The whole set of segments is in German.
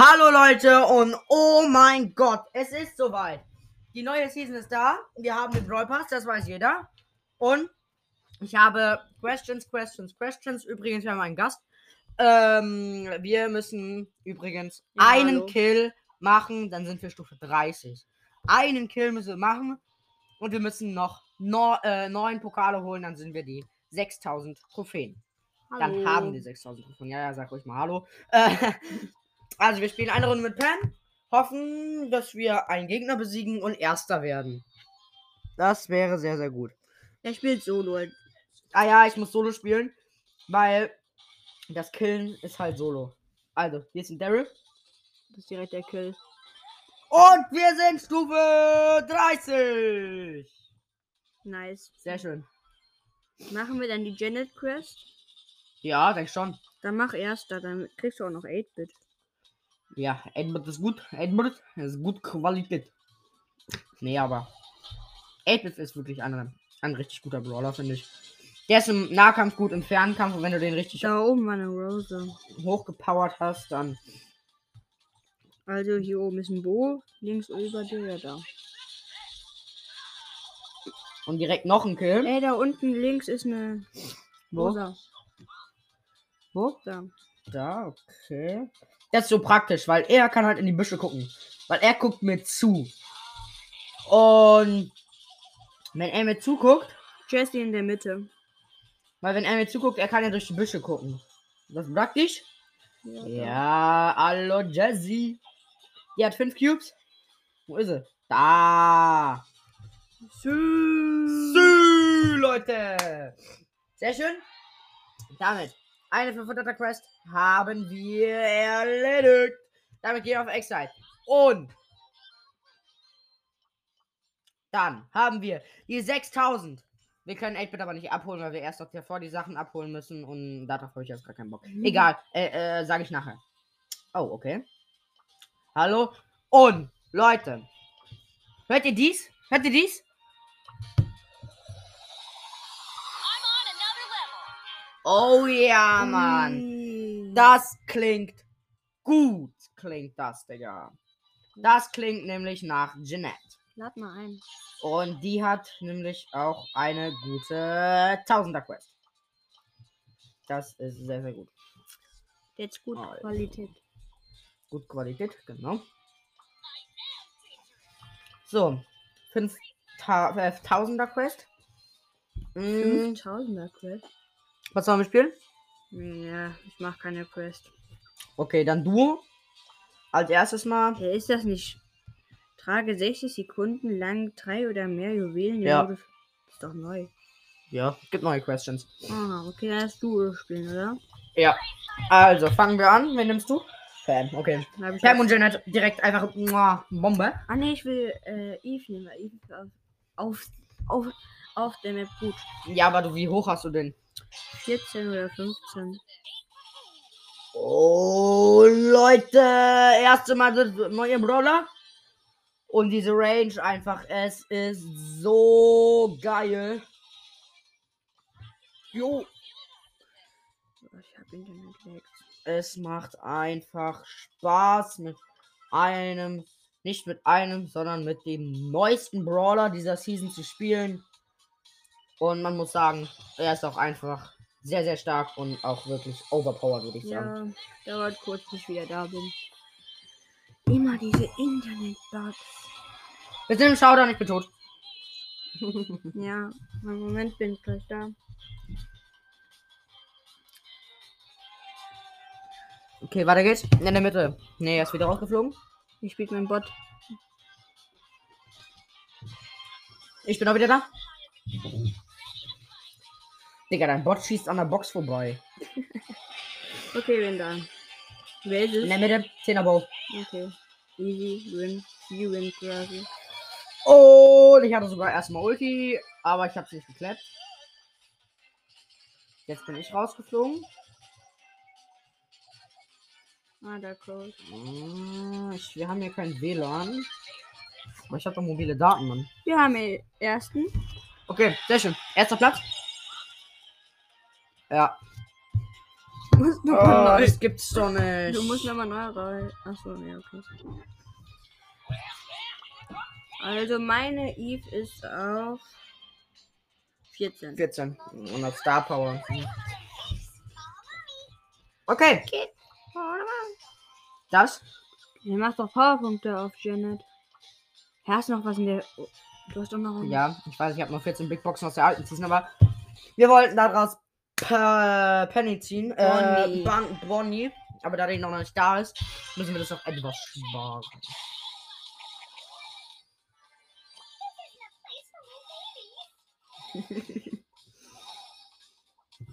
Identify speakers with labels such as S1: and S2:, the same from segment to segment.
S1: Hallo Leute und oh mein Gott, es ist soweit. Die neue Season ist da. Wir haben den Brawl Pass, das weiß jeder. Und ich habe Questions, Questions, Questions. Übrigens, wir haben einen Gast. Ähm, wir müssen übrigens
S2: Ja,
S1: einen
S2: hallo.
S1: Kill machen, dann sind wir Stufe 30. Einen Kill müssen wir machen und wir müssen noch no, äh, neun Pokale holen, dann sind wir die 6000 Trophäen. Dann haben wir 6000 Trophäen. Ja, ja, sag ruhig mal Hallo. Äh, also, wir spielen eine Runde mit Pam. Hoffen, dass wir einen Gegner besiegen und Erster werden. Das wäre sehr, sehr gut.
S2: Er spielt Solo.
S1: Ah ja, ich muss Solo spielen, weil das Killen ist halt Solo. Also, hier ist ein Daryl.
S2: Das ist direkt der Kill.
S1: Und wir sind Stufe 30.
S2: Nice.
S1: Sehr schön.
S2: Machen wir dann die Janet Quest?
S1: Ja, denk schon.
S2: Dann mach erster, dann kriegst du auch noch 8-Bit.
S1: Ja, Edmund ist gut. Edmund ist gut Qualität. Nee, aber 8 ist wirklich ein, ein richtig guter Brawler, finde ich. Der ist im Nahkampf gut, im Fernkampf und wenn du den richtig
S2: Da oben war eine Rose.
S1: hochgepowert hast, dann.
S2: Also hier oben ist ein Bo, links über dir da.
S1: Und direkt noch ein Kill.
S2: Ey, da unten links ist eine
S1: Wo?
S2: Rosa.
S1: Wo?
S2: Da.
S1: Da, okay. Das ist so praktisch, weil er kann halt in die Büsche gucken. Weil er guckt mir zu. Und wenn er mir zuguckt,
S2: Jessie in der Mitte.
S1: weil wenn er mir zuguckt, er kann ja durch die Büsche gucken. Das ist praktisch.
S2: Ja.
S1: Ja, hallo Jessie. Die hat fünf Cubes. Wo ist sie? Da.
S2: Sü-
S1: Sü, Leute. Sehr schön. Damit eine 500er Quest haben wir erledigt. Damit gehen wir auf Excite. Und dann haben wir die 6000. Wir können 8-Bit aber nicht abholen, weil wir erst noch davor die Sachen abholen müssen und darauf habe ich jetzt gar keinen Bock.
S2: Mhm.
S1: Egal, äh, äh, sage ich nachher. Oh, okay. Hallo. Und, Leute. Hört ihr dies? Hört ihr dies? Oh ja, Mann.
S2: Ui.
S1: Das klingt gut. Klingt das, Digga. Das klingt nämlich nach Jeanette.
S2: Lad mal ein.
S1: Und die hat nämlich auch eine gute Tausender-Quest. Das ist sehr, sehr gut.
S2: Jetzt gut
S1: Alter.
S2: Qualität.
S1: Gut Qualität, genau. So, 5000er Quest. Mm,
S2: 5000er Quest.
S1: was sollen wir spielen?
S2: Ja, ich mach keine Quest.
S1: Okay, dann du. Als erstes mal.
S2: Hey, ist das nicht? Trage 60 Sekunden lang drei oder mehr Juwelen.
S1: Ja.
S2: Das ist doch neu.
S1: Ja, gibt neue Questions.
S2: Ah, okay, dann hast du spielen, oder?
S1: Ja. Also, fangen wir an. Wen nimmst du? Pam, okay. Pam und Janet direkt einfach muah, Bombe.
S2: Ah ne, ich will äh, Eve nehmen, weil Eve auf, auf, auf, auf der Map gut.
S1: Ja, aber du, wie hoch hast du den?
S2: 14 oder 15.
S1: Oh, Leute. Erste Mal das neue Brawler. Und diese Range einfach, es ist so geil. Jo.
S2: Ich hab Internet weg.
S1: Es macht einfach Spaß mit einem, nicht mit einem, sondern mit dem neuesten Brawler dieser Season zu spielen. Und man muss sagen, er ist auch einfach sehr, sehr stark und auch wirklich overpowered, würde ich sagen.
S2: Ja, dauert kurz, bis ich wieder da bin. Immer diese Internet-Bugs.
S1: Wir sind im Showdown, ich bin tot.
S2: ja, einen Moment bin ich gleich da.
S1: Okay, weiter geht's. In der Mitte. Nee, er ist wieder rausgeflogen.
S2: Ich spiele mein Bot.
S1: Ich bin auch wieder da. Digga, dein Bot schießt an der Box vorbei.
S2: Okay, bin da. Wer ist
S1: In
S2: es?
S1: der Mitte, 10er Bow.
S2: Okay. Easy, win. You win quasi.
S1: Und ich hatte sogar erstmal Ulti, aber ich hab's nicht geklappt. Jetzt bin ich rausgeflogen.
S2: Ah, da.
S1: Hm, Ich, wir haben hier kein WLAN. Aber ich habe doch mobile Daten, Mann.
S2: Wir haben den ersten.
S1: Okay, sehr schön. Erster Platz. Ja.
S2: musst
S1: Oh,
S2: nochmal neu.
S1: das gibt's doch nicht.
S2: Du musst nochmal neu rein. Achso, nee, okay. Also meine Eve ist auf 14.
S1: 14. Und auf Star Power. Okay. Das?
S2: Er macht doch Powerpunkte auf Janet. Hast du noch was in der. Oh, Du hast doch noch.
S1: Ja, ich weiß, ich habe noch 14 Big Boxen aus der alten Season, aber wir wollten daraus P- Penny ziehen.
S2: Bonnie.
S1: Äh, Bon- Bonnie. Aber da die noch nicht da ist, müssen wir das auch etwas sparen.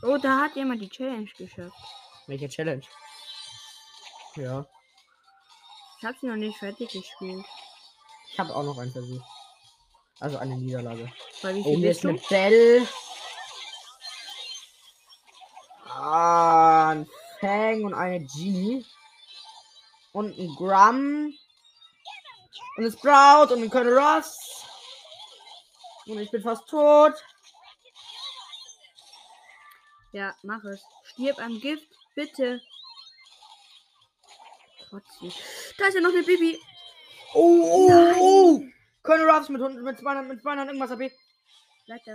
S2: Oh, da hat jemand die Challenge geschafft.
S1: Welche Challenge? Ja,
S2: Ich habe sie noch nicht fertig gespielt.
S1: ich habe auch noch einen Versuch. Also eine Niederlage.
S2: Weil wie
S1: Oh,
S2: viel
S1: hier
S2: bist
S1: ist eine
S2: du?
S1: Bell. Ah, ein Fang und eine Genie. Und ein Grum. Und ein Sprout und ein Colonel Ross. Und ich bin fast tot.
S2: Ja, mach es. Stirb am Gift, bitte. Trotzdem. Da ist ja noch eine Bibi.
S1: Oh, oh,
S2: Nein.
S1: oh. Colonel Ruffs mit, 100 mit 200, mit 200 irgendwas AP.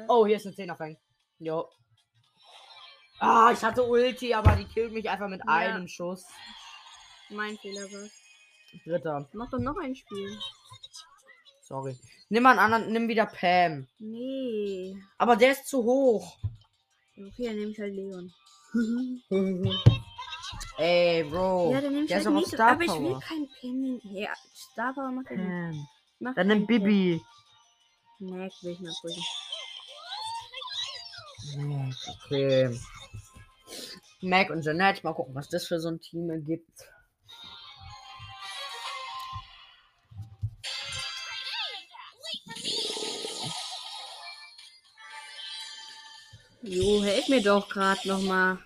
S1: Oh, hier ist eine 10er Fang. Jo. Ah, ich hatte Ulti, aber die killt mich einfach mit
S2: Ja.
S1: einem Schuss.
S2: Mein Fehler war.
S1: Dritter.
S2: Mach doch noch ein Spiel.
S1: Sorry. Nimm mal einen anderen, nimm wieder Pam.
S2: Nee.
S1: Aber der ist zu hoch.
S2: Okay, dann nehme ich halt Leon.
S1: Ey, Bro.
S2: ja, dann nehme ich
S1: der ist
S2: halt
S1: auf
S2: nicht.
S1: Star
S2: aber ich will
S1: Power.
S2: kein Penny. Ja, Star Power macht ja nicht.
S1: Pam.
S2: Mach
S1: Dann nimm Bibi.
S2: Nee, will ich mal prüfen.
S1: Okay. Mac und Jeanette. Mal gucken, was das für so ein Team ergibt.
S2: Jo, helf mir doch gerade nochmal.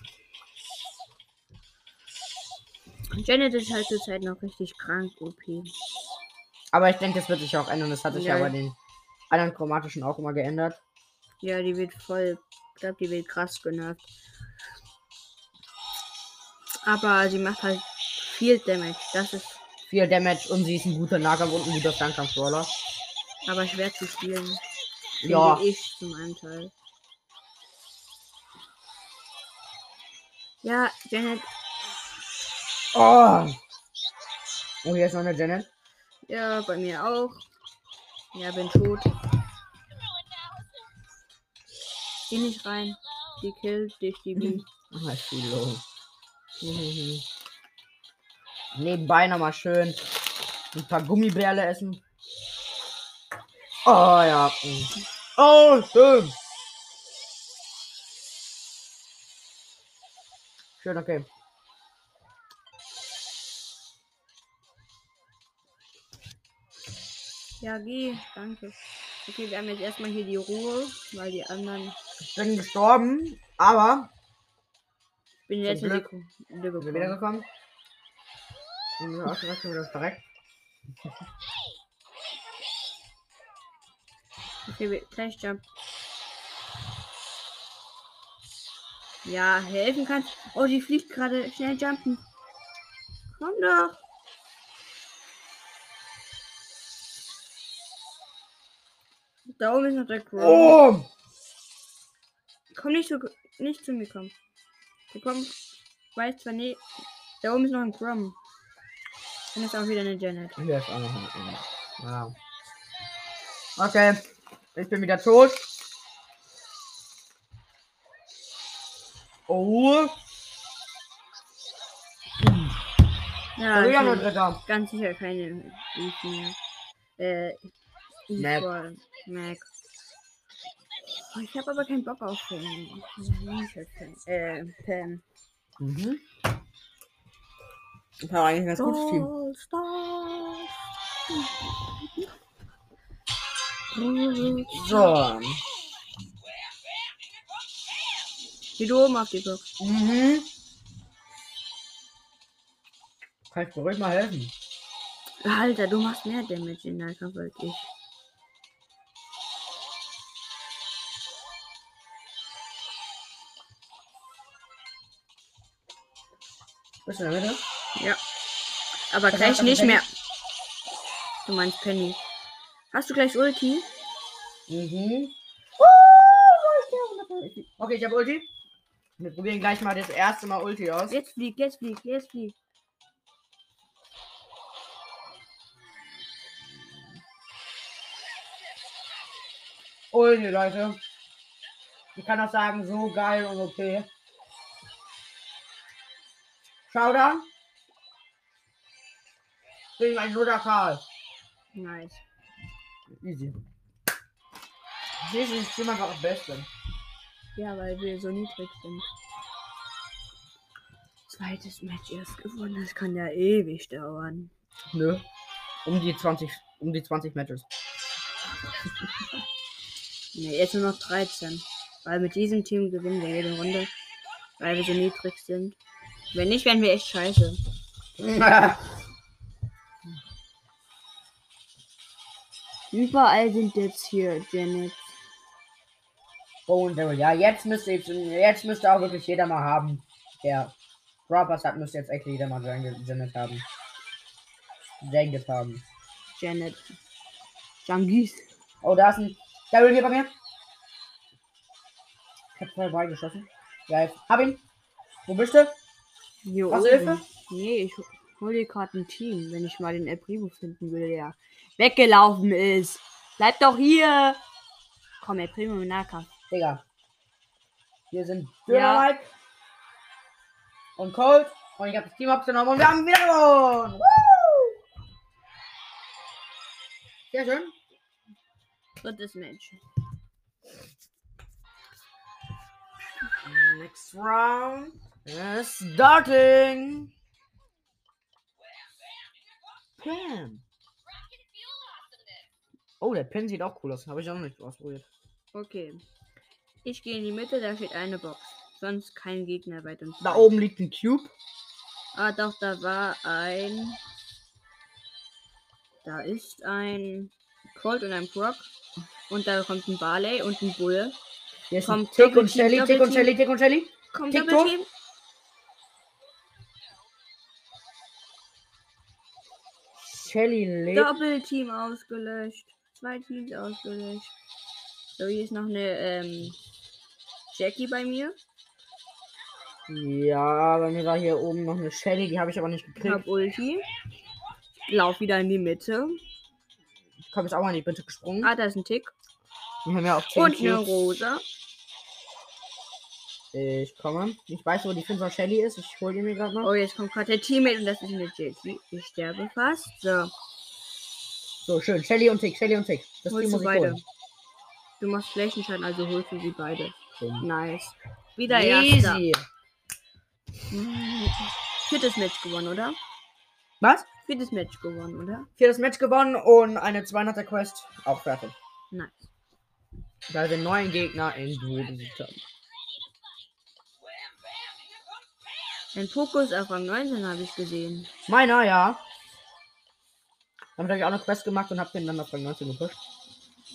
S2: Janet ist halt zur Zeit noch richtig krank, OP.
S1: Aber ich denke, das wird sich auch ändern. Das hat sich ja
S2: Ja.
S1: bei den anderen chromatischen auch immer geändert.
S2: Ja, die wird voll. Ich glaube, die wird krass genervt. Aber sie macht halt viel Damage. Das ist
S1: Viel Damage und sie ist ein guter Nahkampf und ein guter Fernkampf-Brawler.
S2: aber schwer zu spielen.
S1: Ja.
S2: Ich zum einen Teil. Ja, Janet.
S1: Oh. Oh, hier ist noch eine Janet.
S2: Ja, bei mir auch. Ja, bin tot. Geh nicht rein. Die killt dich, die Bee.
S1: Ah, ist viel low. Nebenbei nochmal schön ein paar Gummibärle essen. Oh ja. Oh, schön. Schön, okay.
S2: Ja, geh. Danke. Okay, wir haben jetzt erstmal hier die Ruhe, weil die anderen.
S1: Ich bin gestorben, aber
S2: bin jetzt in
S1: Glück.
S2: die Lücke gekommen.
S1: wiedergekommen. Und wir auch direkt wieder verreckt.
S2: Okay, gleich Jump. Ja, helfen kannst. Oh, die fliegt gerade. Schnell jumpen. Komm doch. Da oben ist noch der Crow.
S1: Oh!
S2: Komm nicht zu, nicht zu mir kommen. Du kommst, weiß zwar nicht. Da oben ist noch ein Crum. Dann ist auch wieder eine Janet.
S1: Hier ist auch noch ein. Ja. Okay. Ich bin wieder tot. Oh.
S2: Ja,
S1: wieder
S2: ich
S1: nur
S2: bin
S1: dritter.
S2: ganz sicher keine. Äh,
S1: Mac.
S2: Mac. Oh, ich habe aber keinen Bock auf Pam. Äh, Pam.
S1: Mhm. Das war eigentlich ein ganz gutes Team. So.
S2: Geh du oben auf die Box.
S1: Mhm. Kann ich ruhig mal helfen?
S2: Alter, du machst mehr Damage in Nahkampf als ich.
S1: Bist du in der Mitte?
S2: Aber
S1: Was
S2: gleich nicht mehr. Du meinst Penny. Hast du gleich Ulti?
S1: Mhm. Okay, ich habe Ulti. Wir probieren gleich mal das erste Mal Ulti aus.
S2: Jetzt flieg, jetzt flieg, jetzt flieg.
S1: Ulti, Leute. Ich kann auch sagen, so geil und okay. Showdown. Gegen ein Luder Karl.
S2: Nice.
S1: Easy. Dieses ist immer das Beste.
S2: Ja, weil wir so niedrig sind. Zweites Match erst gewonnen. Das kann ja ewig dauern.
S1: Nö. Um die 20, um die 20 Matches.
S2: Ne, jetzt nur noch 13. Weil mit diesem Team gewinnen wir jede Runde. Weil wir so niedrig sind. Wenn nicht, wären wir echt scheiße. Überall sind jetzt hier Janet.
S1: Oh, und Daryl. Ja, jetzt müsste jetzt, jetzt müsste auch wirklich jeder mal haben. Der Brawl hat, müsste jetzt echt jeder mal Janet haben. Janet haben.
S2: Janet. Jangis.
S1: Oh, da ist ein Daryl hier bei mir. Ich hab zwei Beine geschossen. Geil. Hab ihn. Wo bist du? Du
S2: oben.
S1: Hilfe?
S2: Nee, ich hol dir gerade ein Team, wenn ich mal den El Primo finden würde, der weggelaufen ist. Bleib doch hier! Komm, El Primo im Nahkampf.
S1: Digga. Wir sind
S2: Ja.
S1: Dynamite. Und Cold. Und ich hab das Team abgenommen und wir haben wieder gewonnen. Sehr schön.
S2: Drittes Match.
S1: Next round starting. Pam. Oh, der Pin sieht auch cool aus. Habe ich auch noch nicht ausprobiert.
S2: Okay. Ich gehe in die Mitte, da steht eine Box. Sonst kein Gegner weit und
S1: Da oben liegt ein Cube.
S2: Ah, doch, da war ein. Da ist ein Colt und ein Brock. Und da kommt ein Barley und ein Bull.
S1: Hier ist
S2: Kommt
S1: ein Tick und Shelly, Tick und. Shelly, Tick und Shelly.
S2: Kommt
S1: TikTok?
S2: Doppelteam.
S1: Shelly lebt.
S2: Doppelteam ausgelöscht. Zwei Teams ausgelöscht. So, hier ist noch eine ähm, Jackie bei mir.
S1: Ja, bei mir war hier oben noch eine Shelly, die habe ich aber nicht
S2: Ich
S1: gekriegt.
S2: hab Ulti. Lauf wieder in die Mitte.
S1: Ich komme jetzt auch mal in die Bitte gesprungen.
S2: Ah, da ist ein Tick.
S1: Wir haben ja auch 10
S2: Und eine. Rosa.
S1: Ich komme. Ich weiß, wo die 5er Shelly ist. Ich hole die mir gerade noch.
S2: Oh, jetzt kommt gerade der Teammate und das ist eine Jackie. Ich sterbe fast. So,
S1: So, schön. Shelly und Tick, Shelly und Tick. Das Team
S2: holst
S1: muss
S2: du
S1: ich
S2: beide.
S1: holen.
S2: Du machst Flächenschaden, also holst du sie beide.
S1: Schön.
S2: Nice. Wieder erster.
S1: Easy.
S2: Hm, Viertes Match gewonnen, oder?
S1: Was?
S2: Viertes Match gewonnen, oder?
S1: Viertes Match gewonnen und eine 200er Quest auch fertig.
S2: Nice.
S1: Da wir neuen Gegner in Duo besiegt haben.
S2: Ein Fokus auf Rang 19 habe ich gesehen.
S1: Meiner, ja. Damit habe ich auch eine Quest gemacht und habe den dann auf Rang 19 gepusht.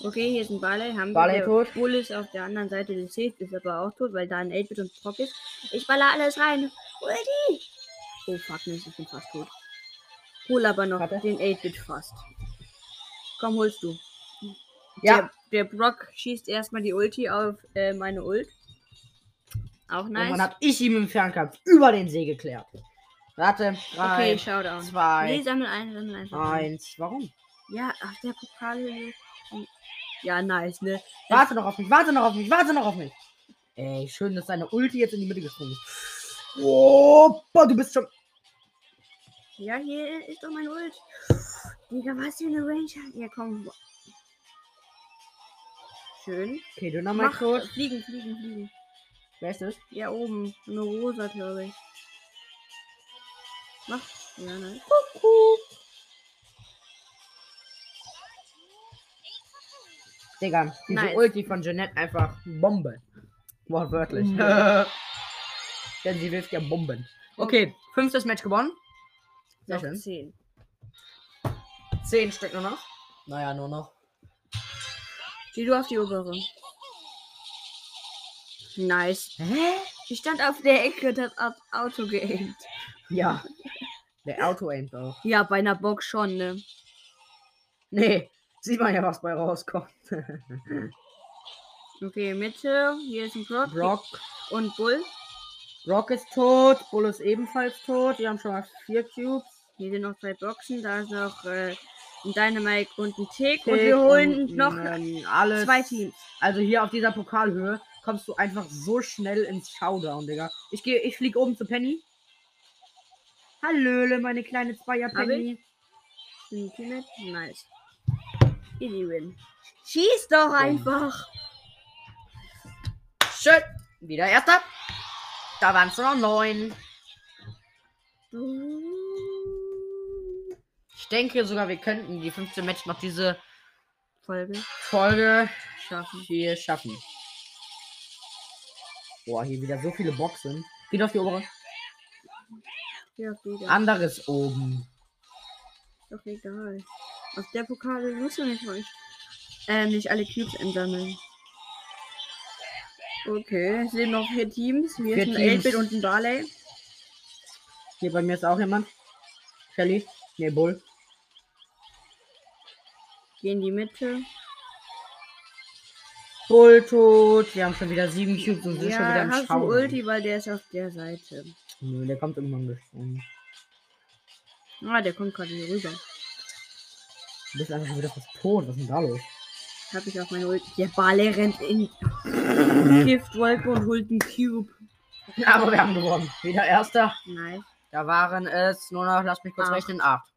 S2: Okay, hier ist ein Barley. Haben
S1: Barley
S2: wir.
S1: tot.
S2: Bull ist auf der anderen Seite des Sees, ist aber auch tot, weil da ein 8-Bit und Brock ist. Ich baller alles rein. Ulti! Oh fuck, Mist, ich bin fast tot. Hol aber noch
S1: Warte.
S2: den 8-Bit fast. Komm, holst du.
S1: Ja.
S2: Der, der Brock schießt erstmal die Ulti auf äh, meine Ult. Auch
S1: Und
S2: nice.
S1: dann habe ich ihm im Fernkampf über den See geklärt. Warte. Drei,
S2: okay, Showdown.
S1: zwei,
S2: Nee, sammel ein, sammel einfach. ein.
S1: eins. Warum?
S2: Ja, ach, der Pokal. Ja, nice, ne?
S1: Warte noch auf mich, warte noch auf mich, warte noch auf mich. Ey, schön, dass deine Ulti jetzt in die Mitte gesprungen ist. Oh, boah, du bist schon.
S2: Ja, hier ist doch mein Ult. Digga, was für eine Range hat. Ja, komm. Schön.
S1: Okay, kurz.
S2: fliegen, fliegen, fliegen.
S1: Wer ist das?
S2: Ja, oben. Eine rosa, glaube ich. Mach. Ja, ne?
S1: Digga, diese
S2: Nice.
S1: Ulti von Jeanette einfach Bombe. Wortwörtlich.
S2: Mhm.
S1: Denn sie wirft ja Bomben. Okay, fünftes Match gewonnen. Sehr schön.
S2: 10.
S1: Zehn Stück nur noch. Naja, nur noch.
S2: Geh du auf die obere. Nice.
S1: Hä?
S2: Ich stand auf der Ecke, das Au- Auto geaimt.
S1: Ja. Der Auto aimt auch.
S2: Ja, bei einer Box schon, ne?
S1: Nee, sieht man ja, was bei rauskommt.
S2: Okay, Mitte. Hier ist ein Brock.
S1: Brock.
S2: Und Bull.
S1: Brock ist tot. Bull ist ebenfalls tot. Die haben schon mal vier Cubes.
S2: Hier sind noch zwei Boxen. Da ist noch äh, ein Dynamite und ein Tick. und
S1: Tick
S2: wir holen
S1: und,
S2: noch
S1: alles.
S2: zwei Teams.
S1: Also hier auf dieser Pokalhöhe kommst du einfach so schnell ins Showdown, Digga. Ich gehe, ich flieg oben zu Penny. Hallöle, meine kleine Zweier
S2: Hab
S1: Penny.
S2: Ein Teammate. Nice. Easy win. Schieß doch einfach.
S1: Schön. Wieder erster. Da waren es nur noch neun. Ich denke sogar, wir könnten die 15 Match noch diese
S2: Folge
S1: Folge
S2: schaffen.
S1: hier schaffen. Boah, hier wieder so viele Boxen. Geht auf die obere.
S2: Ja, wieder.
S1: Anderes oben.
S2: Ist doch egal. Auf der Pokale muss man nicht, euch, äh, nicht alle Cubes einsammeln. Okay, es sind noch vier Teams. Hier
S1: Vier
S2: ist ein
S1: Teams.
S2: 8-Bit und ein Barley.
S1: Hier bei mir ist auch jemand. Shelly. Nee, Bull.
S2: Geh in die Mitte.
S1: Bull tot. Wir haben schon wieder sieben Cubes und sind schon wieder
S2: Ja,
S1: im
S2: hast du
S1: Schauen.
S2: Ulti, weil der ist auf der Seite.
S1: Nö, der kommt irgendwann gesprungen.
S2: Ah, der kommt gerade hier rüber.
S1: Du bist einfach wieder fast tot. Was ist denn da los?
S2: Hab ich auf meine Ulti. Der Barley rennt in Giftwolke und holt einen Cube.
S1: Aber wir haben gewonnen. Wieder erster.
S2: Nice.
S1: Da waren es nur noch, lass mich kurz
S2: Acht.
S1: rechnen, acht.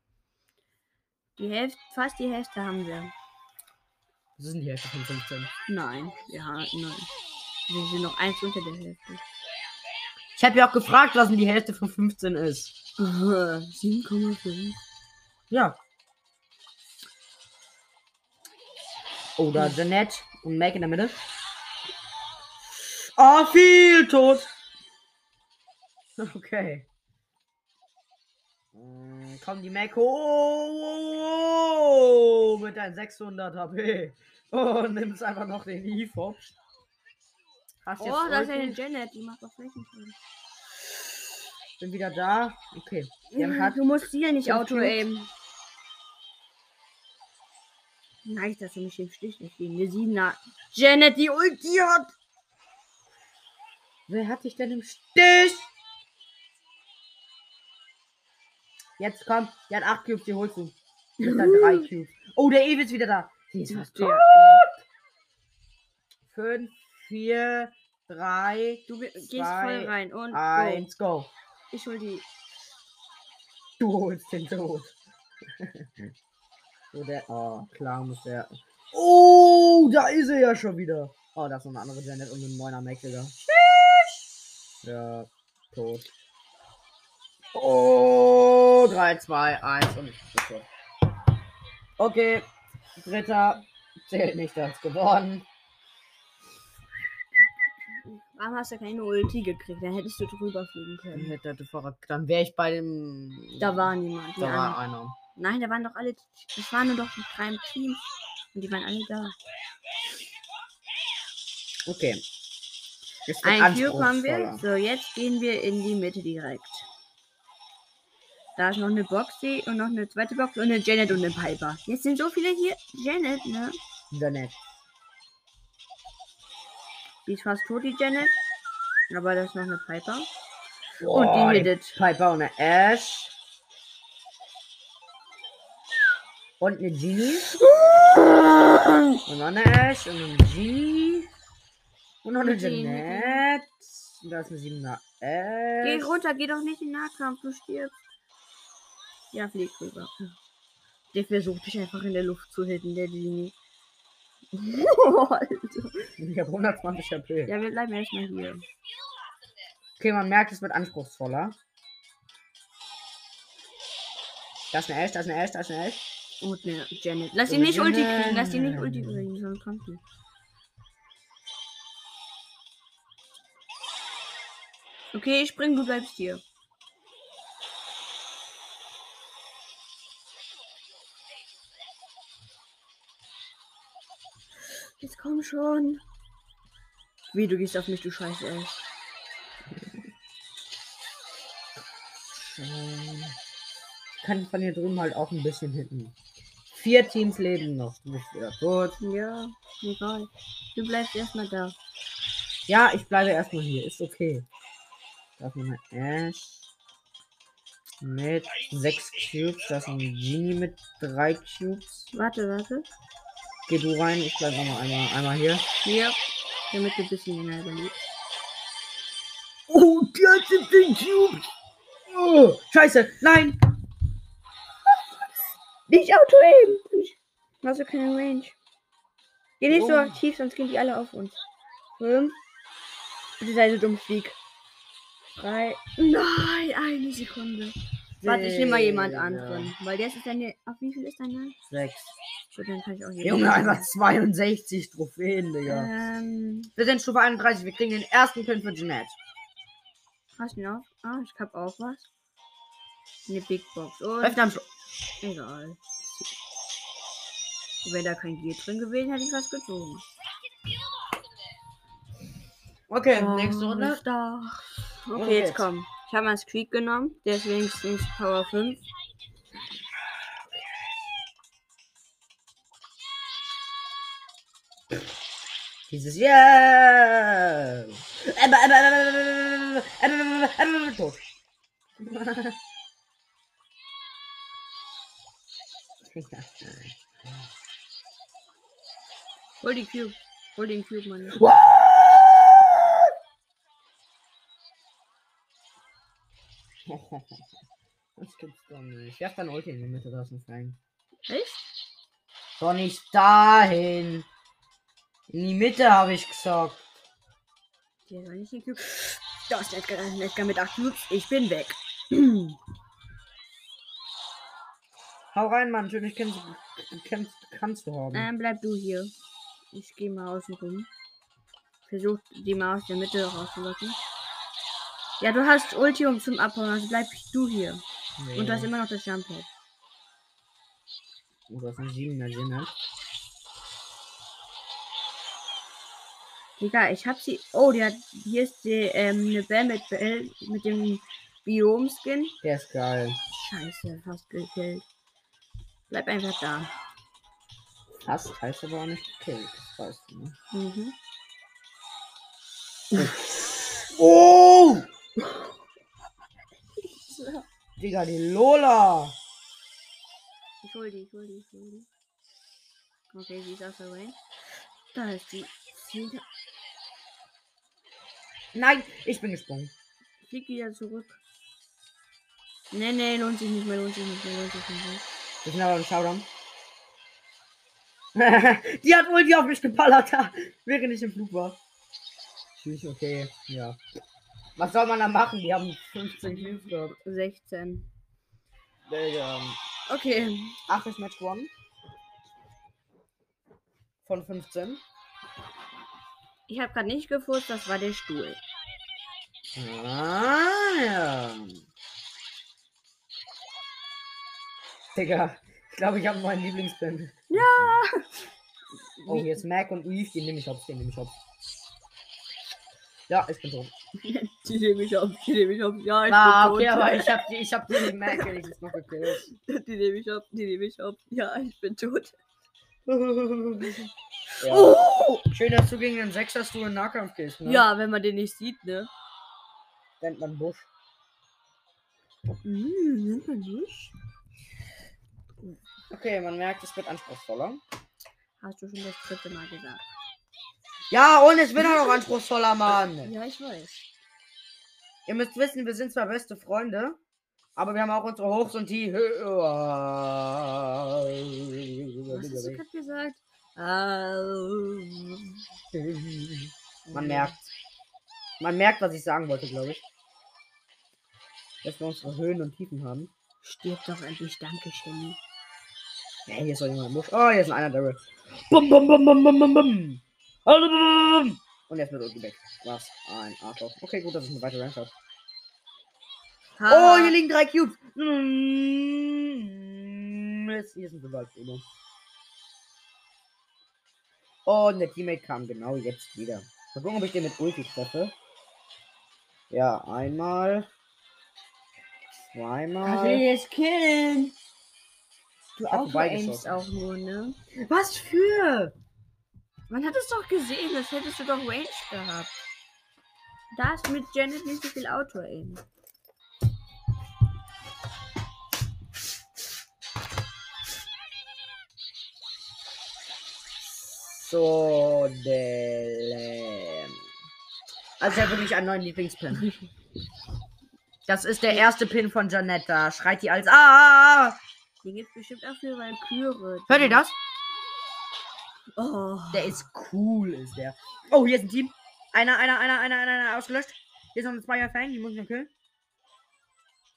S2: Die Hälfte, fast die Hälfte haben wir.
S1: Das sind die Hälfte von 15.
S2: Nein, ja, nein. Wir sind noch eins unter der Hälfte.
S1: Ich habe ja auch gefragt, was denn die Hälfte von 15 ist.
S2: 7,5.
S1: Ja. Oder Jeanette und Meg in der Mitte. Oh, viel tot. Okay. Mm, Komm, die Meg hoch. Oh, mit deinen 600 HP. Oh, nimmst einfach noch den. Hast
S2: Oh, da ist eine Janet, die macht doch Flächenfilm.
S1: Bin wieder da. Okay. Hat
S2: du musst hier nicht Auto aimen. Nice, dass du mich im Stich nicht gegen eine Siebener. Janet, die Ulti hat.
S1: Wer hat dich denn im Stich? Jetzt komm, die hat 8 Cubes, die holst du. Mit dann 3 Cubes. Oh, der Eve ist wieder da. Die ist fast tot.
S2: Der,
S1: 5, 4, 3,
S2: du gehst voll rein und go.
S1: 1, go.
S2: Ich hol die.
S1: Du holst den Tod. so, der, oh, klar muss der. Oh, da ist er ja schon wieder. Oh, da ist noch eine andere Janet und ein neuner Mac, Digga. Ja, tot. Oh, 3, 2, 1 und. Okay, dritter zählt nicht als gewonnen.
S2: Warum hast du keine Ulti gekriegt? Dann hättest du drüber fliegen können.
S1: hätte. Dann wäre ich bei dem.
S2: Da war niemand.
S1: Da war einer.
S2: Nein, da waren doch alle. Es waren nur doch die drei im Team. Und die waren alle da.
S1: Okay.
S2: Ein Cube haben wir. So, jetzt gehen wir in die Mitte direkt. Da ist noch eine Boxy und noch eine zweite Box und eine Janet und eine Piper. Jetzt sind so viele hier. Janet, ne?
S1: Nett.
S2: Die ist fast tot, die Janet. Aber da ist noch eine Piper.
S1: Oh,
S2: und die hittet.
S1: Piper und eine Ash. Und eine Genie. Und noch eine Ash und eine Genie. Und noch eine Jeanette. Und da ist eine 7er
S2: Geh
S1: Ash.
S2: runter, geh doch nicht in den Nahkampf, du stirbst. Ja, flieg rüber. Der versucht dich einfach in der Luft zu hitten, der Genie.
S1: Ich habe 120 HP.
S2: ja, wir bleiben erstmal hier.
S1: Okay, man merkt, es wird anspruchsvoller. Da ist eine Ash, da ist eine Ash, da ist eine Ash.
S2: Und eine Janet. Lass ihn nicht Ulti kriegen, lass ihn nicht. Ulti kriegen, sonst kommt die. Okay, ich spring, du bleibst hier. Jetzt komm schon. Wie, du gehst auf mich, du scheiße, ey.
S1: Ich kann von hier drüben halt auch ein bisschen hinten. Vier Teams leben noch. Bist wieder tot.
S2: Ja, egal. Du bleibst erstmal da.
S1: Ja, ich bleibe erstmal hier. Ist okay. Da ist noch eine Ash. Mit sechs Cubes. Da ist ein Genie mit drei Cubes.
S2: Warte, warte.
S1: Geh du rein. Ich bleib noch mal einmal, einmal hier.
S2: Hier. Damit du ein bisschen länger überlebst.
S1: Oh, die hat 17 Cubes. Oh, scheiße. Nein.
S2: Nicht Auto-Aim! Hast du keine Range? Geh nicht so
S1: Oh.
S2: aktiv, sonst gehen die alle auf uns. Fünf. Bitte sei so dumm, flieg. Drei. Nein, eine Sekunde. Warte, ich nehme mal jemand anderen. Weil der ist deine. Auf wie viel ist deine?
S1: Sechs.
S2: Gut, dann kann ich auch jemanden
S1: Junge, einfach 62 Trophäen, Digga.
S2: Ähm,
S1: Wir sind Stufe 31. Wir kriegen den ersten Pin für Jeanette.
S2: hast du ihn auch? Ah, ich hab auch was. Eine Big Box. Und
S1: Öffne am Schluss.
S2: egal. Wäre da kein Gier drin gewesen, hätte ich was gezogen.
S1: Okay, nächste Runde.
S2: Okay, jetzt
S1: jetzt?
S2: komm. Ich habe mal Squeak genommen, der ist wenigstens Power 5.
S1: Dieses Ja!
S2: Hol die Cube. Hol den Cube, Mann.
S1: Wow! Das gibt's doch nicht. Werf dein Ulti in die Mitte, da ist ein Feind.
S2: Echt?
S1: Doch nicht dahin. In die Mitte habe ich gesagt.
S2: Der soll nicht den Cube. Da ist Edgar, Edgar mit 8 Cubes. Ich bin weg.
S1: Hau rein, Mann. Schön, kennst, kennst, kannst du haben.
S2: ähm, bleib du hier. Ich gehe mal außen rum. Versuch die mal aus der Mitte rauszulocken. Ja, du hast Ulti um zum Abhauen, also bleib du hier.
S1: Nee.
S2: Und du hast immer noch das Jump Pad.
S1: Oh, du hast einen 7er Sinne.
S2: Digga, ich hab sie. Oh, die hat. Hier ist die, ähm, eine Bell mit, Bell mit dem Biom-Skin.
S1: Der ist geil.
S2: Scheiße, fast gekillt. Bleib einfach da.
S1: Fast heißt aber auch nicht gekillt. Das weißt du, ne?
S2: Mhm.
S1: Oh! Digga, die Lola!
S2: Ich hol die, ich hol die, ich hol die. Okay, sie ist aus der Range. Da ist die.
S1: Nein, ich bin gesprungen.
S2: fliegt wieder zurück. Nee, nee, lohnt sich nicht mehr, lohnt sich nicht mehr, lohnt sich nicht mehr.
S1: Wir sind aber im Showdown. die hat Ulti auf mich geballert, während ich im Flug war. Tschüss, okay, ja. Was soll man da machen? Die haben 15 Kills gehabt.
S2: 16.
S1: Digga.
S2: Okay.
S1: Achtes Match gewonnen. Von 15.
S2: Ich habe gerade nicht gefurzt, das war der Stuhl.
S1: Ah, ja. Digga, ich glaube, ich habe meinen Lieblingsband.
S2: Ja!
S1: Oh, hier ist Mac und Eve, den nehme ich auf, den nehme ich auf. Ja, ich bin tot.
S2: Die nehme ich auf, die nehme ich auf. Ja, ich
S1: Ah,
S2: bin
S1: okay,
S2: tot.
S1: aber ich habe die, ich hab die Mac wenigstens noch gekillt.
S2: Die nehme ich auf, die nehme ich auf. Ja, ich bin tot.
S1: ja.
S2: Oh!
S1: Schön, dass du gegen den Sechser du in Nahkampf gehst, ne?
S2: Ja, wenn man den nicht sieht, ne?
S1: Nennt man Busch.
S2: Mhm, nimmt man nicht?
S1: Okay, man merkt, es wird anspruchsvoller.
S2: Hast du schon das dritte Mal gesagt.
S1: Ja, und es wird auch noch anspruchsvoller, Mann.
S2: Ja, ich weiß.
S1: Ihr müsst wissen, wir sind zwar beste Freunde, aber wir haben auch unsere Hochs und die
S2: Was hast du gerade gesagt? Ähm,
S1: Man merkt. Man merkt, was ich sagen wollte, glaube ich. Dass wir unsere Höhen und Tiefen haben.
S2: Stirb doch endlich, danke, Shelly.
S1: Ja, hier ist doch jemand. Oh, hier ist ein einer Daryl. Bum, bum, bum, bum, bum, bum, bum. Und jetzt wird Ulti weg. Was? Ein Arschloch. Okay, gut, dass ich eine weitere Range habe. Oh, hier liegen drei Cubes. Mm, Jetzt, hier sind Gewaltprobe. Und der Teammate kam genau jetzt wieder. Mal gucken, ob ich den mit Ulti treffe. Ja, einmal.
S2: Kannst du
S1: Zweimal.
S2: jetzt killen? Du auch auch nur, ne?
S1: Was für?
S2: Man hat es doch gesehen, das hättest du doch Range gehabt. Da ist mit Janet nicht so viel Auto-Aim.
S1: So, der. Also, ich habe wirklich einen neuen Lieblingspin. Das ist der erste Pin von Janetta. Schreit die als Ah!
S2: Die gibt bestimmt auch für Valkyrie.
S1: Hört ihr das?
S2: Oh.
S1: Der ist cool, ist der. Oh, hier ist ein Team. Einer, einer, einer, einer, einer, einer ausgelöscht. Hier ist noch ein Zweier Fan, die muss ich noch killen.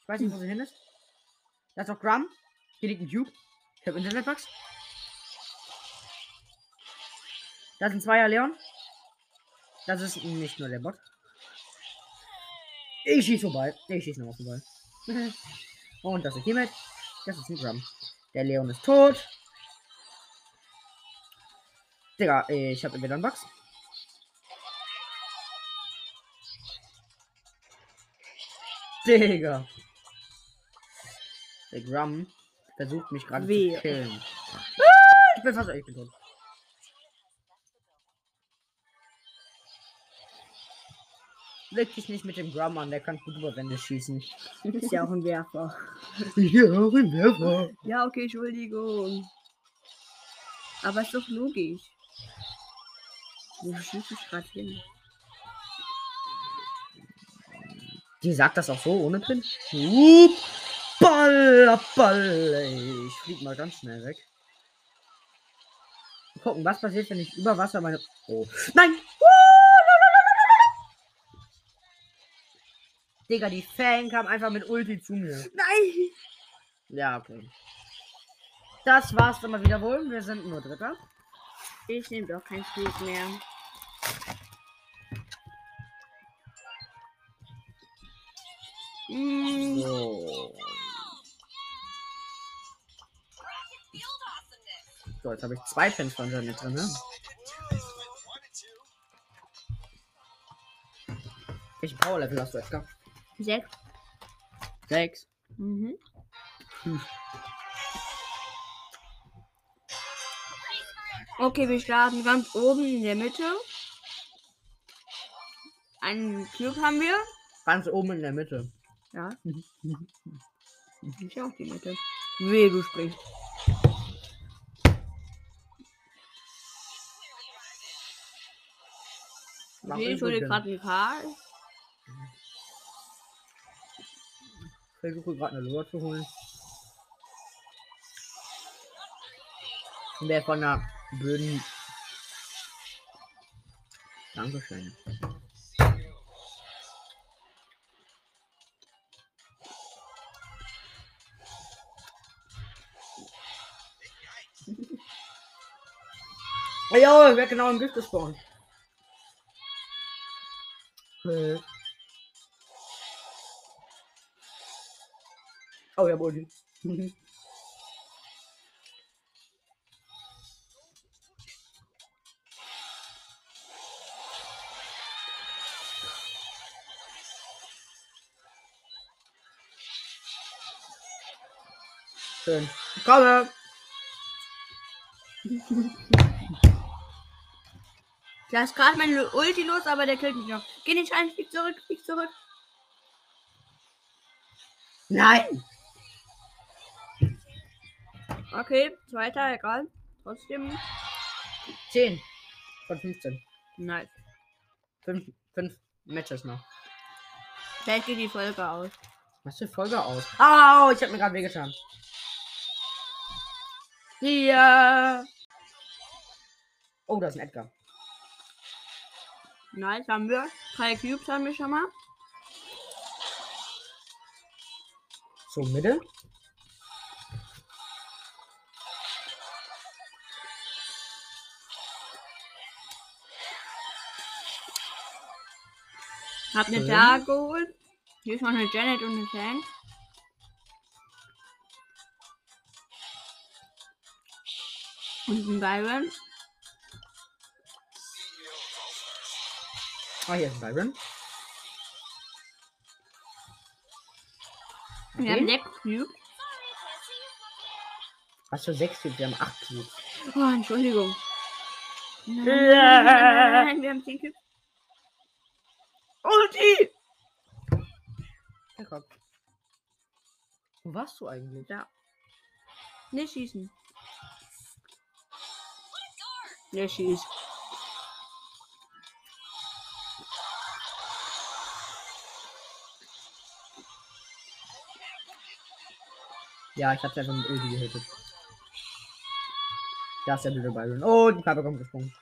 S1: Ich weiß nicht, wo sie hin ist. Da ist noch Grum. Hier liegt ein Cube. Ich habe Internetbugs. Da ein Zweier Leon. Das ist nicht nur der Bot. Ich schieß vorbei. Ich schieß nochmal vorbei. Und das ist Teammate. Das ist ein Grum. Der Leon ist tot. Digga, ich habe wieder einen Bugs. Digga. Der Grum versucht mich gerade zu killen. Ah, Ich bin fast, bin tot. Wirklich nicht mit dem Grum an, der kann gut über Wände schießen.
S2: Ist ja auch ein Werfer.
S1: Ja, ein Werfer.
S2: Ja, okay, Entschuldigung. Aber ist doch logisch. Wo schießt ich gerade hin?
S1: Die sagt das auch so, ohne Pin. Up, Ball, Ball. Ich flieg mal ganz schnell weg. Mal gucken, was passiert, wenn ich über Wasser meine. Oh. Nein! Digga, die Fan kam einfach mit Ulti zu mir.
S2: Nein!
S1: Ja, okay. Das war's dann mal wieder wohl. Wir sind nur Dritter.
S2: Ich nehme doch kein Spiel mehr. Mm,
S1: So. So, jetzt habe ich zwei von Janet drin, ne? Welchen Power Level hast du, Edgar?
S2: sechs.
S1: Sechs.
S2: Mhm.
S1: Hm.
S2: Okay, wir starten ganz oben in der Mitte. Einen Cube haben wir.
S1: Ganz oben in der Mitte.
S2: Ja. Ich auch die Mitte. Weh, du springst.
S1: Mach
S2: Okay,
S1: ich
S2: hole gerade einen Karl.
S1: Ich versuche gerade eine Lure zu holen. Der von der Böden. Dankeschön. Ja, ich werde genau im Gift gespawnt. Äh. Oh ja, Bulli. Schön. Ich komme.
S2: Da ist gerade meine Ulti los, aber der killt mich noch. Geh nicht rein, flieg zurück, flieg zurück.
S1: Nein.
S2: Okay, zweiter, egal. Trotzdem.
S1: 10 von 15.
S2: Nice.
S1: 5, 5 Matches noch.
S2: Vielleicht geht die Folge aus.
S1: Was für Folge aus? Au, ich hab mir gerade wehgetan. Hier. Oh, da ist ein Edgar.
S2: Nice, haben wir. Drei Cubes haben wir schon mal.
S1: So, Mitte.
S2: Hab eine. Tag geholt. Hier ist noch eine Janet und eine Fan. Und ein Byron.
S1: Ah, hier ist ein Byron.
S2: Wir haben sechs Cubes.
S1: Was für sechs Cubes? Wir haben acht Cubes.
S2: Oh, Entschuldigung. Nein, nein, nein, nein, wir haben zehn Cubes.
S1: Ulti! Jakob. Wo warst du eigentlich?
S2: Da. Nicht schießen. Der schießt.
S1: Ja, ich hab's einfach mit Ulti gehittet. Da ist der blöde Byron. Oh, die Kappe kommt gesprungen.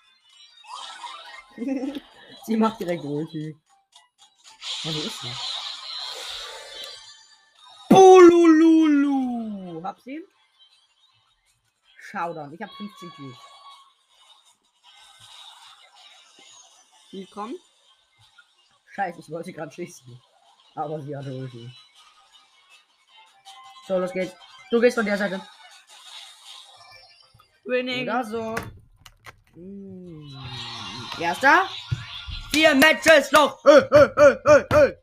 S1: sie macht direkt Ulti. Ja, wo ist sie? Bulululu! Hab sie? Showdown. Ich hab 15 Cubes.
S2: Die kommt.
S1: Scheiße, ich wollte gerade schießen. Aber sie hatte Ulti. So, los geht's. Du gehst von der Seite.
S2: Winning.
S1: Oder so. Mm. Erster. Vier Matches noch. Hey, hey, hey.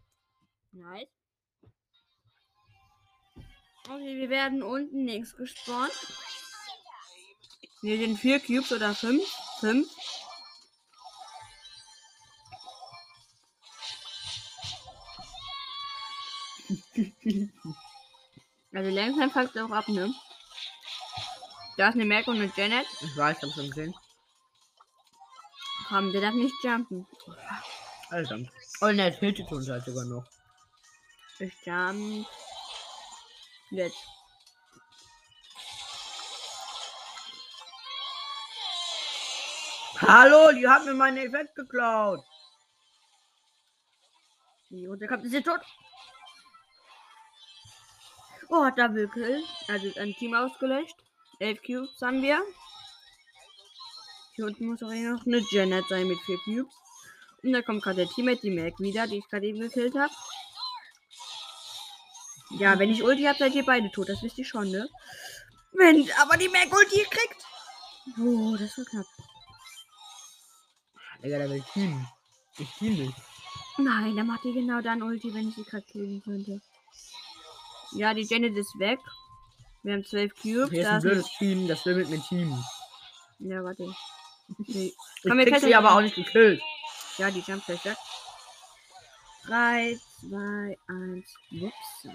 S2: Nice. Okay, wir werden unten links gespawnt. Wir sind vier Cubes oder fünf. Fünf. Also langsam fuckt auch ab, ne? Da ist eine Mac und eine Janet.
S1: Ich weiß, ich hab's schon gesehen.
S2: Komm, der darf nicht jumpen.
S1: Alter. Oh ne, hittet uns halt sogar noch.
S2: Ich jump. Jetzt.
S1: Hallo, die hat mir meinen Effekt geklaut.
S2: Die und der kommt ist jetzt tot. Oh, Double Kill. Also ein Team ausgelöscht. 11 Cubes haben wir. Hier unten muss auch noch eine Janet sein mit 4 Cubes. Und da kommt gerade der Teammate, die Mac wieder, die ich gerade eben gekillt habe. Ja, wenn ich Ulti habe, seid ihr beide tot. Das wisst ihr schon, ne? Wenn aber die Mac Ulti kriegt. Oh, das war knapp.
S1: Digga, der will teamen. Ich team dich.
S2: Nein, dann macht die genau dann Ulti, wenn ich sie gerade killen könnte. Ja, die Janet ist weg. Wir haben 12 Cubes.
S1: Hier ist ein blödes Team, das will mit mir teamen.
S2: Ja, warte. Nee.
S1: Ich
S2: Komm,
S1: krieg sie aber auch nicht gekillt.
S2: Ja, die Jump weg. 3, 2, 1. Ups.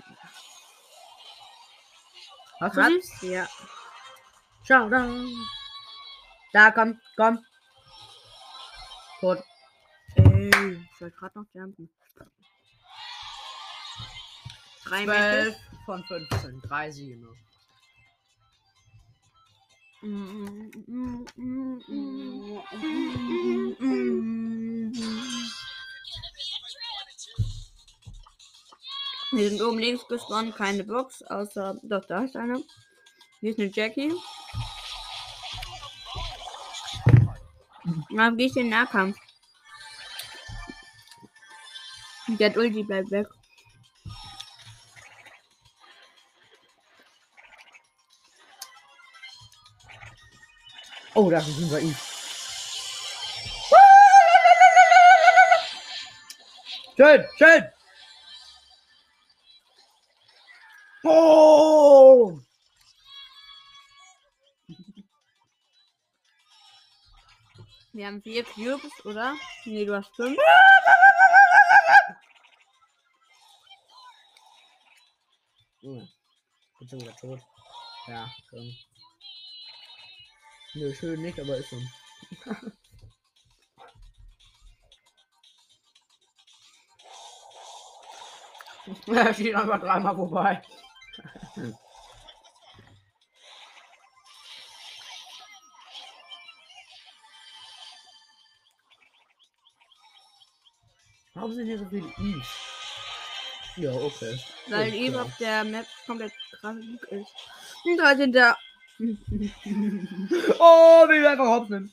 S1: Hast du sie?
S2: Ja.
S1: Schau da. Da, komm, komm. Tot.
S2: Ey, ich wollte gerade noch jumpen. 3
S1: 12
S2: Matches.
S1: von 15. Drei Siege.
S2: Wir sind oben links gespawnt, keine Box, außer. Doch, da ist eine. Hier ist eine Jackie. Dann gehe ich den Nahkampf. Der Ulti bleibt weg.
S1: Oh, da Team bei ihm. Schön, schön. Oh!
S2: Wir haben vier Cubes, oder? Nee, du hast fünf.
S1: Bin schon wieder tot. Ja, schon. Nö, schön nicht, aber ist schon. Er steht einfach dreimal vorbei. Warum sind hier so viele Is? Ja, okay.
S2: Weil eben auf der Map komplett krank ist. Und da sind da.
S1: Oh, will einfach hops nehmen.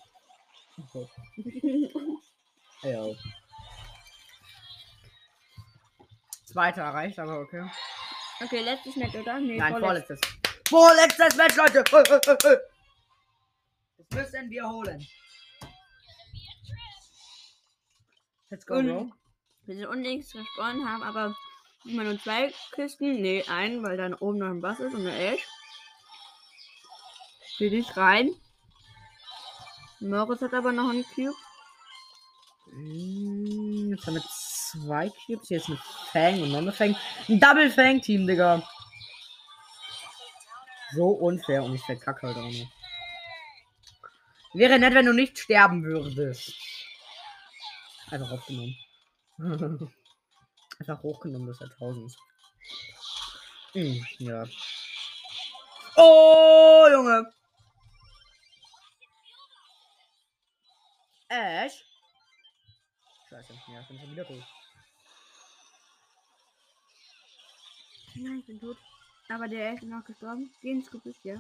S1: Okay. Ja. Zweiter erreicht, aber okay.
S2: Okay, letztes Match, oder? Nee,
S1: Nein,
S2: vorletztes.
S1: vorletztes. Vorletztes Match, Leute. Das müssen wir holen. Let's go,
S2: Und-
S1: Bro.
S2: Wir sind unlängst gespawnt, haben aber Immer nur zwei Kisten. Nee, einen, weil dann oben noch ein Bass ist und eine Ash. Geh dich rein. Morris hat aber noch einen Cube.
S1: Hm, Jetzt haben wir zwei Cubes. Hier ist ein Fang und noch eine Fang. Ein Double Fang Team, Digga. So unfair und ich verkacke halt auch noch. Wäre nett, wenn du nicht sterben würdest. Einfach aufgenommen. Einfach hochgenommen, das Jahrtausends. Hm, ja. Oh, Junge. Ash. Scheiße, ja, ich bin schon wieder tot.
S2: Nein, ich bin tot. Aber der ist noch gestorben. Geh ins Gebüsch, ja.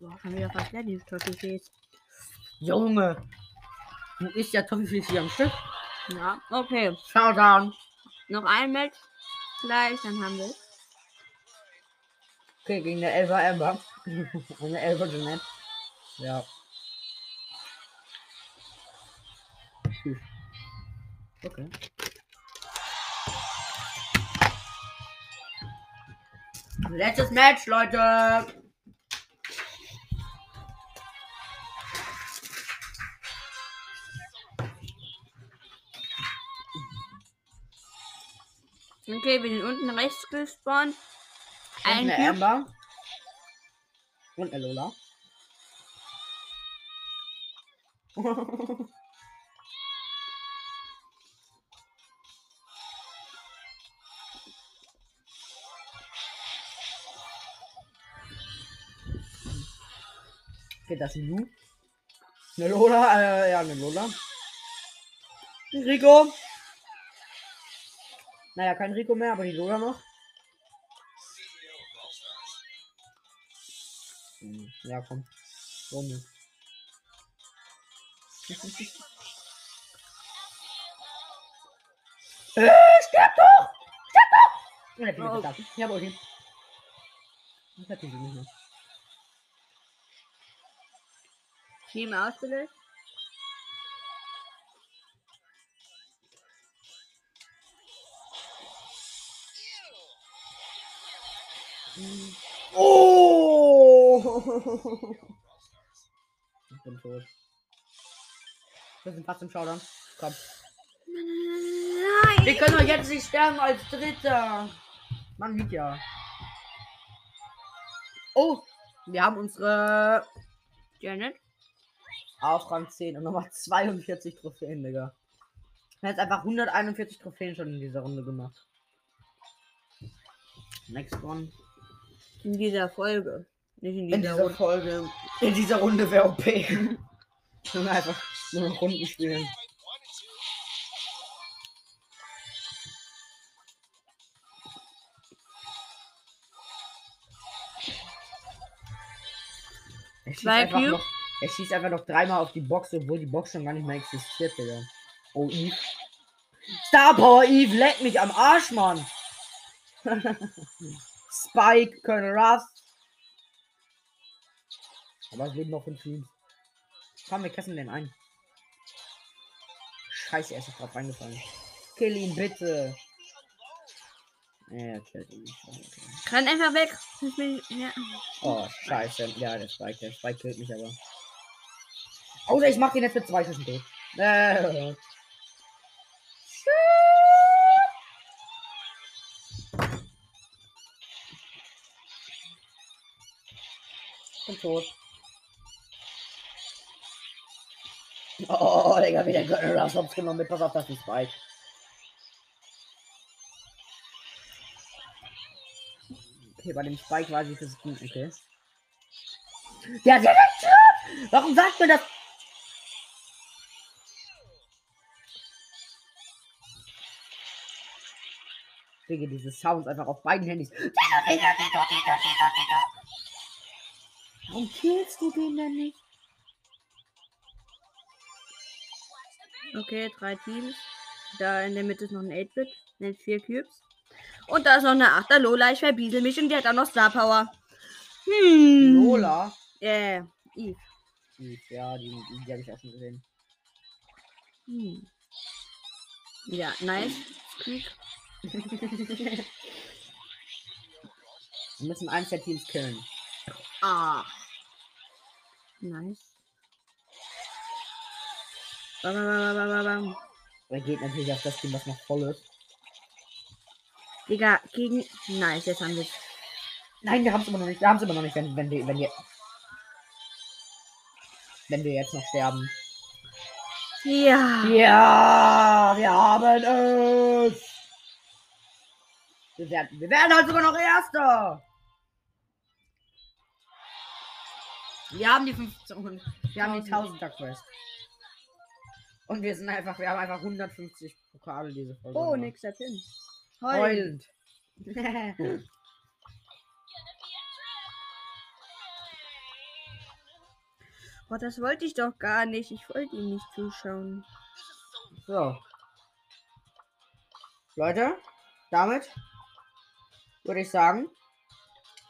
S2: Boah, schon wieder fast leer, dieses Toffifees.
S1: Junge. Du isst ja Toffifees hier am Stück.
S2: Ja, okay.
S1: Schau down.
S2: Noch ein Match. Gleich, dann haben wir es.
S1: Okay, gegen der Elva Amber. Eine Elva Jeanette. Ja. Tschüss. Okay. Letztes Match, Leute.
S2: Okay, wir sind unten rechts gespawnt.
S1: Und
S2: Ein
S1: eine. Amber. Und eine Lola. Okay, das ist ein Lu. Eine Lola, äh, ja, eine Lola. Ein Rico. Naja, kein Rico mehr, aber die Lola noch. Hm, Ja, komm. Warum äh, stirb doch! Stirb doch! Er
S2: Oh.
S1: oh. Ich hab euch. Ich hab die nicht mehr.
S2: Team ausgelöst.
S1: Oh! Ich bin tot. Wir sind fast im Showdown. Komm.
S2: Nein!
S1: Wir können doch jetzt nicht sterben als Dritter. Mann, liegt ja. Oh, wir haben unsere
S2: Janet.
S1: Auf Rang 10 und nochmal 42 Trophäen, Digga. Wir haben jetzt einfach 141 Trophäen schon in dieser Runde gemacht. Next one.
S2: In dieser Folge. Nicht in dieser,
S1: In dieser
S2: Runde.
S1: Folge. In dieser Runde wäre OP. Wir einfach nur Runden spielen.
S2: Zwei Cube.
S1: Er schießt einfach noch dreimal auf die Box, obwohl die Box schon gar nicht mehr existiert, Digga. Oh, Eve. Star Power Eve, leck mich am Arsch, Mann. Spike, Colonel Ruff. Aber es leben noch fünf Teams. Komm, wir kassen den ein. Scheiße, er ist drauf reingefallen. Kill ihn bitte. Ja, killt ihn.
S2: Renn einfach weg. Ja.
S1: Oh, scheiße. Ja, der Spike, der Spike killt mich aber. Außer ich mach den jetzt mit zwei Schüssen tot. Äh. Bin tot. Oh, Digga, wieder Colonel Ruffs genommen mit. Pass auf, das ist Spike. Okay, bei dem Spike weiß ich, das ist gut, okay. Der hat ja nicht gehört! Warum sagt man das? Digga, diese Sounds einfach auf beiden Handys. Warum killst du den denn nicht?
S2: Okay, drei Teams. Da in der Mitte ist noch ein 8-Bit mit vier Cubes. Und da ist noch eine 8er Lola. Ich verbiesel mich und die hat auch noch Star Power. Hm.
S1: Lola?
S2: Äh, Eve.
S1: Die, ja, die, die, die habe ich auch schon gesehen.
S2: Hm. Ja, nice. Krieg.
S1: Wir müssen eins der Teams killen.
S2: Ah. Nice. Bam, bam, bam, bam, bam.
S1: Er geht natürlich auf das Team, was noch voll ist.
S2: Digga, gegen. Nice, jetzt haben wir.
S1: Nein, wir haben es immer noch nicht. Wir haben es immer noch nicht, wenn, wenn, wir, wenn, wir, wenn wir jetzt noch sterben.
S2: Ja.
S1: Ja, wir haben es. Wir werden, wir werden halt sogar noch Erster. Wir haben die 15 und wir haben die 1000er Quest. Und wir sind einfach, wir haben einfach 150 Pokale diese Folge.
S2: Oh,
S1: gemacht.
S2: nächster Pin.
S1: Heulend.
S2: Oh, das wollte ich doch gar nicht. Ich wollte ihm nicht zuschauen.
S1: so. Leute, damit würde ich sagen,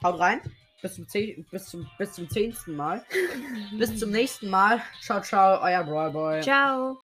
S1: haut rein. Bis zum, zeh- bis zum, bis zum zehnten Mal. bis zum nächsten Mal. Ciao, ciao, euer Brawlboy.
S2: Ciao.